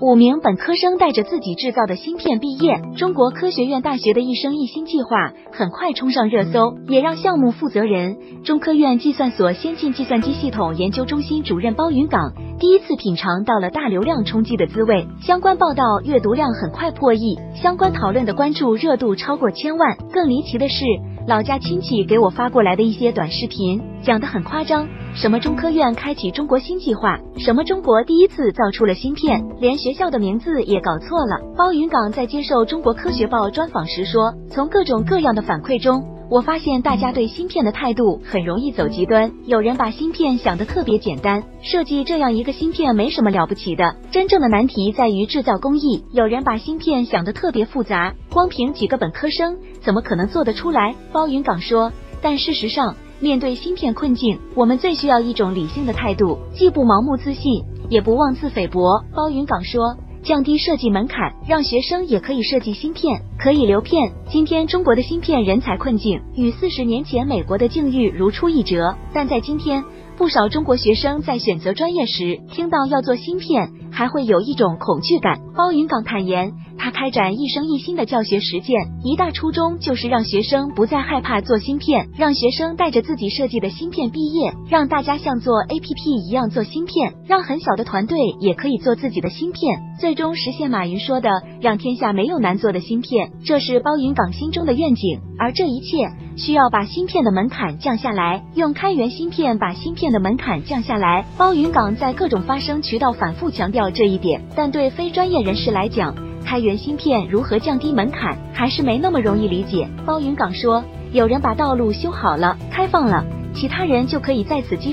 五名本科生带着自己制造的芯片毕业。中国科学院大学的一生一芯计划很快冲上热搜，也让项目负责人、中科院计算所先进计算机系统研究中心主任包云岗第一次品尝到了大流量冲击的滋味。相关报道阅读量很快破亿，相关讨论的关注热度超过千万。更离奇的是。老家亲戚给我发过来的一些短视频，讲得很夸张，什么中科院开启中国新计划，什么中国第一次造出了芯片，连学校的名字也搞错了。包云岗在接受中国科学报专访时说，从各种各样的反馈中。我发现大家对芯片的态度很容易走极端，有人把芯片想得特别简单，设计这样一个芯片没什么了不起的，真正的难题在于制造工艺；有人把芯片想得特别复杂，光凭几个本科生怎么可能做得出来？包云岗说，但事实上，面对芯片困境，我们最需要一种理性的态度，既不盲目自信，也不妄自菲薄。包云岗说。降低设计门槛，让学生也可以设计芯片，可以留片。今天中国的芯片人才困境与四十年前美国的境遇如出一辙，但在今天，不少中国学生在选择专业时，听到要做芯片，还会有一种恐惧感。包云港坦言。他开展一生一心的教学实践，一大初衷就是让学生不再害怕做芯片，让学生带着自己设计的芯片毕业，让大家像做 APP 一样做芯片，让很小的团队也可以做自己的芯片，最终实现马云说的“让天下没有难做的芯片”。这是包云岗心中的愿景，而这一切需要把芯片的门槛降下来，用开源芯片把芯片的门槛降下来。包云岗在各种发声渠道反复强调这一点，但对非专业人士来讲。开源芯片如何降低门槛，还是没那么容易理解。包云岗说，有人把道路修好了，开放了，其他人就可以在此基。